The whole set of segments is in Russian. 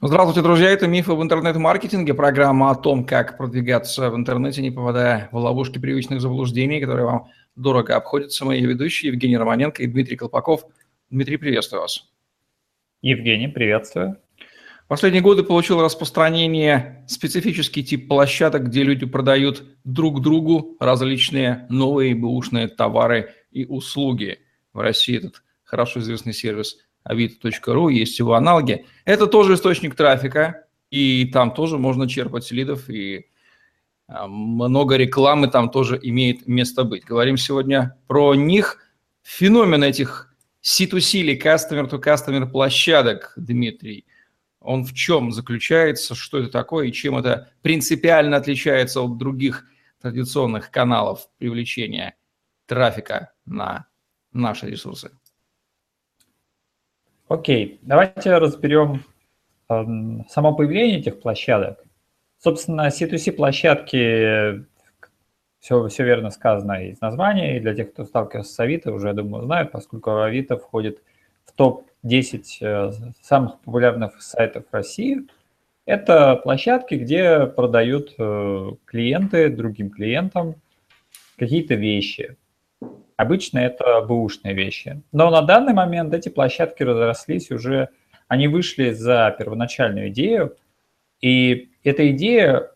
Здравствуйте, друзья. Это «Мифы в интернет-маркетинге», программа о том, как продвигаться в интернете, не попадая в ловушки привычных заблуждений, которые вам дорого обходятся. Мои ведущие Евгений Романенко и Дмитрий Колпаков. Дмитрий, приветствую вас. Евгений, приветствую. Последние годы получил распространение специфический тип площадок, где люди продают друг другу различные новые бэушные товары и услуги. В России этот хорошо известный сервис avito.ru, есть его аналоги. Это тоже источник трафика, и там тоже можно черпать лидов, и а, много рекламы там тоже имеет место быть. Говорим сегодня про них. Феномен этих C2C или customer-to-customer площадок, Дмитрий, он в чем заключается, что это такое и чем это принципиально отличается от других традиционных каналов привлечения трафика на наши ресурсы? Окей, давайте разберем э, само появление этих площадок. Собственно, C2C площадки, все, все верно сказано из названия, и для тех, кто сталкивался с Авито, уже, я думаю, знают, поскольку Авито входит в топ-10 э, самых популярных сайтов России. Это площадки, где продают э, клиенты другим клиентам какие-то вещи. Обычно это бэушные вещи. Но на данный момент эти площадки разрослись уже, они вышли за первоначальную идею, и эта идея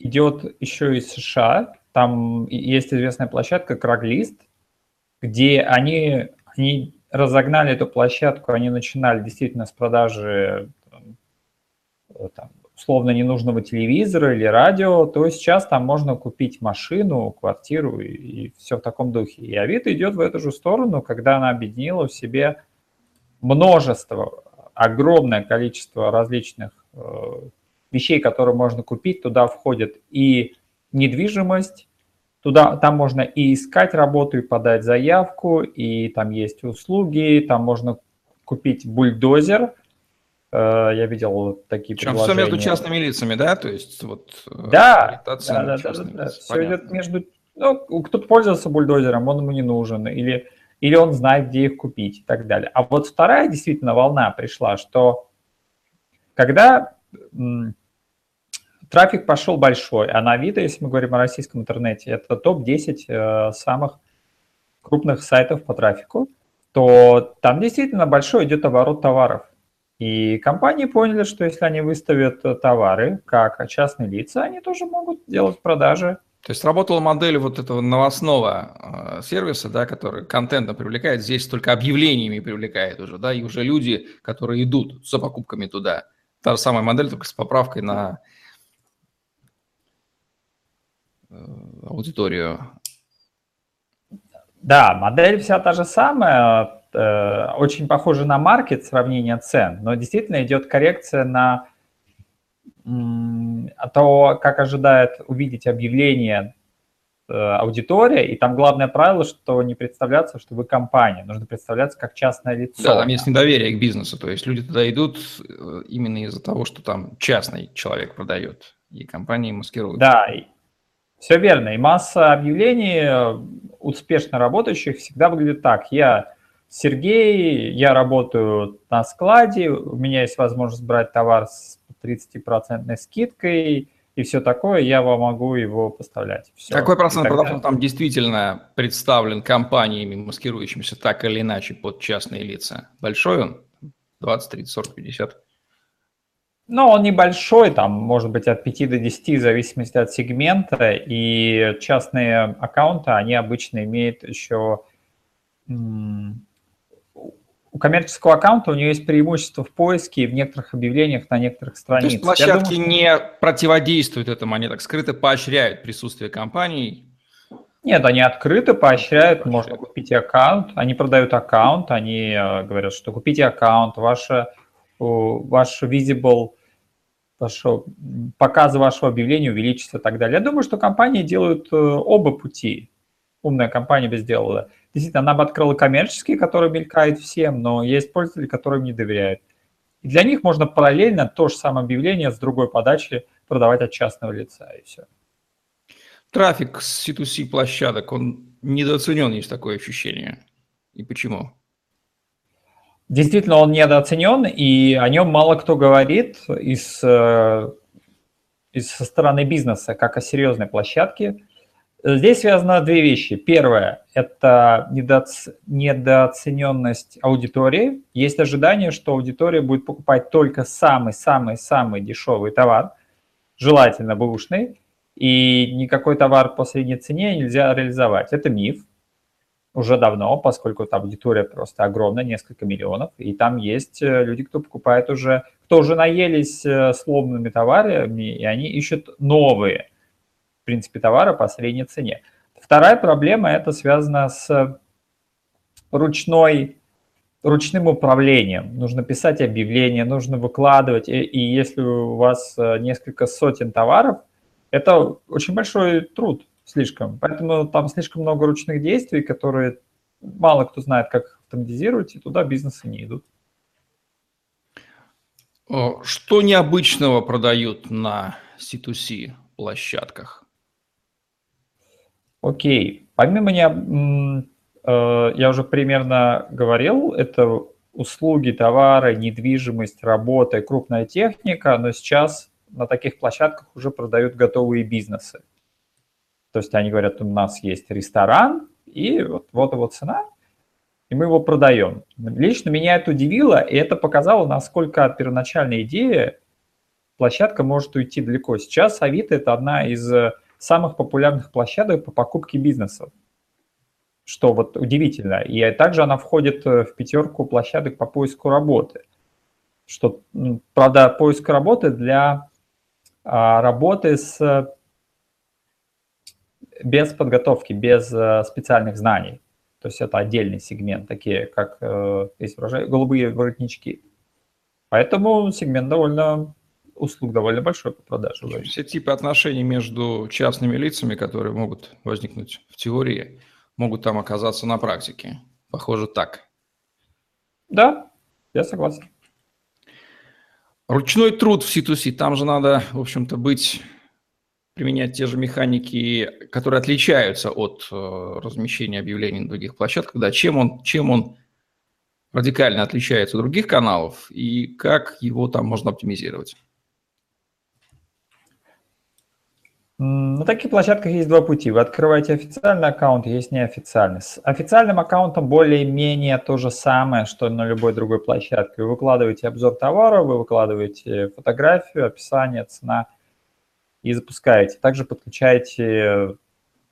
идет еще из США. Там есть известная площадка Craigslist, где они, они разогнали эту площадку, они начинали действительно с продажи там, условно ненужного телевизора или радио, то сейчас там можно купить машину, квартиру и, и все в таком духе. И Авито идет в эту же сторону, когда она объединила в себе множество, огромное количество различных э, вещей, которые можно купить. Туда входит и недвижимость, туда, там можно и искать работу, и подать заявку, и там есть услуги, там можно купить бульдозер – я видел такие Причем предложения. все между частными лицами, да? То есть вот... Э, да, да, да, да, да, да. Все идет между... Ну, кто-то пользовался бульдозером, он ему не нужен, или, или он знает, где их купить и так далее. А вот вторая действительно волна пришла, что когда трафик пошел большой, а на Авито, если мы говорим о российском интернете, это топ-10 э, самых крупных сайтов по трафику, то там действительно большой идет оборот товаров. И компании поняли, что если они выставят товары как частные лица, они тоже могут делать продажи. То есть работала модель вот этого новостного э, сервиса, да, который контентом привлекает, здесь только объявлениями привлекает уже, да, и уже люди, которые идут за покупками туда. Та же самая модель, только с поправкой на э, аудиторию. Да, модель вся та же самая, Э, очень похоже на маркет сравнение цен, но действительно идет коррекция на то, как ожидает увидеть объявление э, аудитория, и там главное правило, что не представляться, что вы компания, нужно представляться как частное лицо. Да, там есть недоверие к бизнесу, то есть люди туда идут э, именно из-за того, что там частный человек продает, и компании маскируют. Да, все верно, и масса объявлений успешно работающих всегда выглядит так. Я Сергей, я работаю на складе, у меня есть возможность брать товар с 30% скидкой и все такое, я вам могу его поставлять. Все. Какой процент продаж там действительно представлен компаниями, маскирующимися так или иначе под частные лица? Большой он? 20, 30, 40, 50? Ну, он небольшой, там, может быть, от 5 до 10, в зависимости от сегмента, и частные аккаунты, они обычно имеют еще у коммерческого аккаунта у нее есть преимущество в поиске и в некоторых объявлениях на некоторых страницах. То есть площадки думаю, не противодействуют этому, они так скрыто поощряют присутствие компаний? Нет, они открыто поощряют, поощряют. можно купить аккаунт, они продают аккаунт, они э, говорят, что купите аккаунт, ваше, ваш visible, ваше, показ вашего объявления увеличится и так далее. Я думаю, что компании делают э, оба пути. Умная компания бы сделала действительно, она бы открыла коммерческие, которые мелькают всем, но есть пользователи, которым не доверяют. И для них можно параллельно то же самое объявление с другой подачи продавать от частного лица, и все. Трафик с C2C площадок, он недооценен, есть такое ощущение. И почему? Действительно, он недооценен, и о нем мало кто говорит из, э, из со стороны бизнеса, как о серьезной площадке. Здесь связано две вещи. Первое – это недооц... недооцененность аудитории. Есть ожидание, что аудитория будет покупать только самый-самый-самый дешевый товар, желательно бэушный, и никакой товар по средней цене нельзя реализовать. Это миф уже давно, поскольку там аудитория просто огромная, несколько миллионов, и там есть э, люди, кто покупает уже, кто уже наелись э, сломанными товарами, и они ищут новые – принципе, товара по средней цене. Вторая проблема – это связано с ручной, ручным управлением. Нужно писать объявления, нужно выкладывать. И, и если у вас э, несколько сотен товаров, это очень большой труд слишком. Поэтому там слишком много ручных действий, которые мало кто знает, как автоматизировать, и туда бизнесы не идут. Что необычного продают на C2C площадках? Окей. Помимо не, э, я уже примерно говорил, это услуги, товары, недвижимость, работа, крупная техника, но сейчас на таких площадках уже продают готовые бизнесы. То есть они говорят, у нас есть ресторан, и вот, вот его цена, и мы его продаем. Лично меня это удивило, и это показало, насколько от первоначальной идеи площадка может уйти далеко. Сейчас Авито – это одна из самых популярных площадок по покупке бизнесов, что вот удивительно. И также она входит э, в пятерку площадок по поиску работы. Что, правда, поиск работы для а, работы с без подготовки, без а, специальных знаний. То есть это отдельный сегмент, такие как, э, есть выражение, голубые воротнички. Поэтому сегмент довольно услуг довольно большой по продаже. Все типы отношений между частными лицами, которые могут возникнуть в теории, могут там оказаться на практике. Похоже так. Да, я согласен. Ручной труд в C2C, там же надо, в общем-то, быть, применять те же механики, которые отличаются от э, размещения объявлений на других площадках. Да, чем он, чем он радикально отличается от других каналов и как его там можно оптимизировать? На таких площадках есть два пути. Вы открываете официальный аккаунт, есть неофициальный. С официальным аккаунтом более-менее то же самое, что на любой другой площадке. Вы выкладываете обзор товара, вы выкладываете фотографию, описание, цена и запускаете. Также подключаете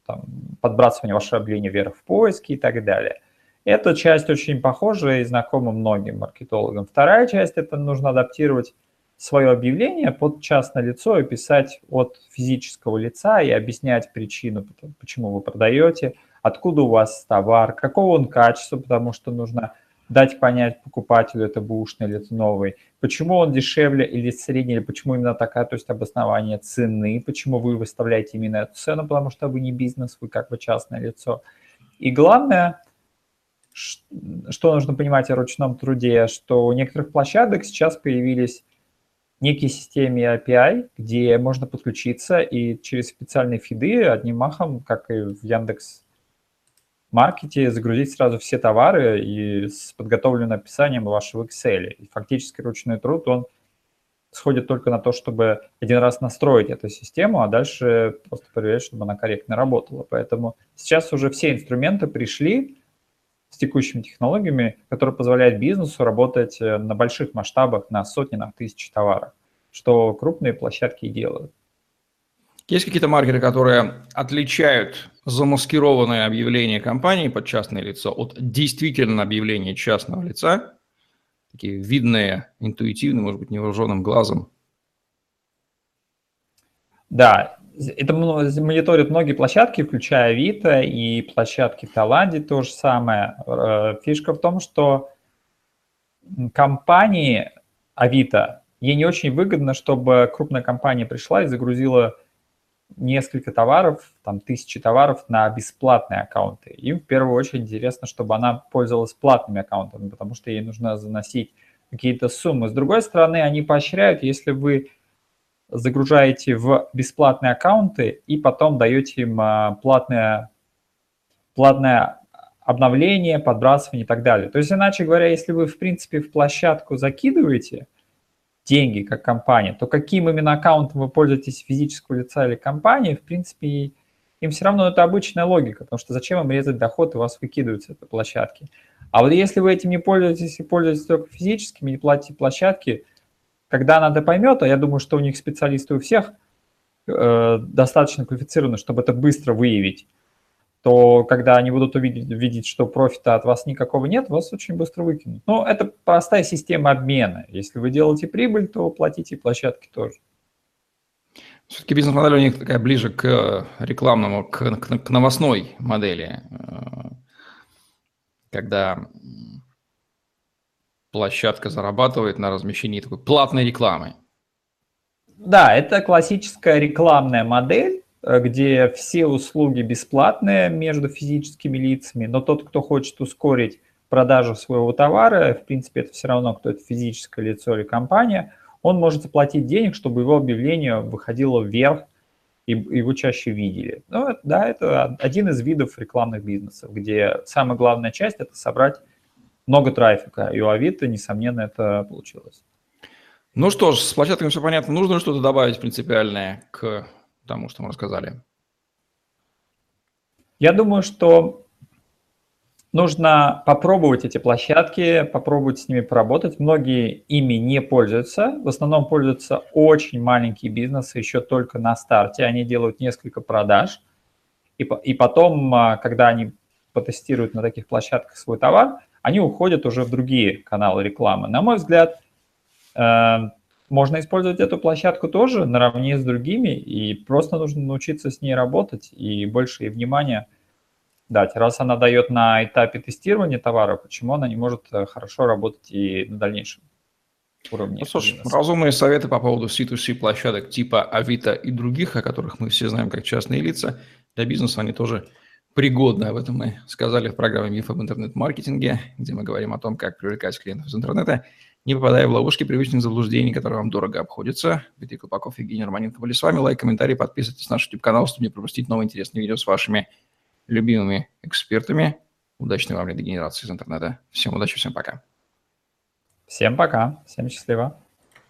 там, подбрасывание вашего объявления вверх в поиске и так далее. Эта часть очень похожа и знакома многим маркетологам. Вторая часть – это нужно адаптировать свое объявление под частное лицо и писать от физического лица и объяснять причину, почему вы продаете, откуда у вас товар, какого он качества, потому что нужно дать понять покупателю, это бушный или это новый, почему он дешевле или средний, или почему именно такая, то есть обоснование цены, почему вы выставляете именно эту цену, потому что вы не бизнес, вы как бы частное лицо. И главное, что нужно понимать о ручном труде, что у некоторых площадок сейчас появились некой системе API, где можно подключиться и через специальные фиды одним махом, как и в Яндекс Маркете, загрузить сразу все товары и с подготовленным описанием вашего Excel. И фактически ручной труд, он сходит только на то, чтобы один раз настроить эту систему, а дальше просто проверять, чтобы она корректно работала. Поэтому сейчас уже все инструменты пришли, с текущими технологиями, которые позволяют бизнесу работать э, на больших масштабах, на сотни, на тысячи товаров, что крупные площадки делают. Есть какие-то маркеры, которые отличают замаскированное объявление компании под частное лицо от действительно объявления частного лица? Такие видные, интуитивные, может быть, невооруженным глазом. Да, это мониторят многие площадки, включая Авито и площадки в Таиланде то же самое. Э, фишка в том, что компании Авито, ей не очень выгодно, чтобы крупная компания пришла и загрузила несколько товаров, там тысячи товаров на бесплатные аккаунты. Им в первую очередь интересно, чтобы она пользовалась платными аккаунтами, потому что ей нужно заносить какие-то суммы. С другой стороны, они поощряют, если вы загружаете в бесплатные аккаунты и потом даете им а, платное, платное обновление, подбрасывание и так далее. То есть, иначе говоря, если вы, в принципе, в площадку закидываете деньги как компания, то каким именно аккаунтом вы пользуетесь физического лица или компании, в принципе, им все равно это обычная логика, потому что зачем им резать доход, и у вас выкидываются эти площадки. А вот если вы этим не пользуетесь и пользуетесь только физическими, не платите площадки, когда она это поймет, а я думаю, что у них специалисты у всех э, достаточно квалифицированы, чтобы это быстро выявить, то когда они будут увидеть, видеть, что профита от вас никакого нет, вас очень быстро выкинут. Но это простая система обмена. Если вы делаете прибыль, то платите площадки тоже. Все-таки бизнес-модель у них такая ближе к рекламному, к, к, к новостной модели, э, когда площадка зарабатывает на размещении такой платной рекламы. Да, это классическая рекламная модель, Э, где все услуги бесплатные между физическими лицами, но тот, кто хочет ускорить продажу своего товара, в принципе, это все равно, кто это физическое лицо или компания, он может заплатить денег, чтобы его объявление выходило вверх и его чаще видели. Ну, да, это один из видов рекламных бизнесов, где самая главная часть – это собрать много трафика, и у Авито, несомненно, это получилось. Ну что ж, с площадками все понятно. Нужно что-то добавить принципиальное к тому, что мы рассказали? Я думаю, что нужно попробовать эти площадки, попробовать с ними поработать. Многие ими не пользуются. В основном пользуются очень маленькие бизнесы, еще только на старте. Они делают несколько продаж. И, и потом, а, когда они потестируют на таких площадках свой товар, они уходят уже в другие каналы рекламы. На мой взгляд, э, можно использовать эту площадку тоже наравне с другими, и просто нужно научиться с ней работать и больше ей внимания дать. Раз она дает на этапе тестирования товара, почему она не может э, хорошо работать и на дальнейшем уровне? Ну, слушай, разумные советы по поводу C2C площадок типа Авито и других, о которых мы все знаем как частные лица, для бизнеса они тоже пригодны. Об этом мы сказали в программе «Миф об интернет-маркетинге», где мы говорим о том, как привлекать клиентов из интернета – не попадая в ловушки привычных заблуждений, которые вам дорого обходятся. Дмитрий Колпаков, Евгений Романенко были с вами. Лайк, комментарий, подписывайтесь на наш YouTube-канал, чтобы не пропустить новые интересные видео с вашими любимыми экспертами. Удачной вам лидогенерации из интернета. Всем удачи, всем пока. Всем пока, всем счастливо.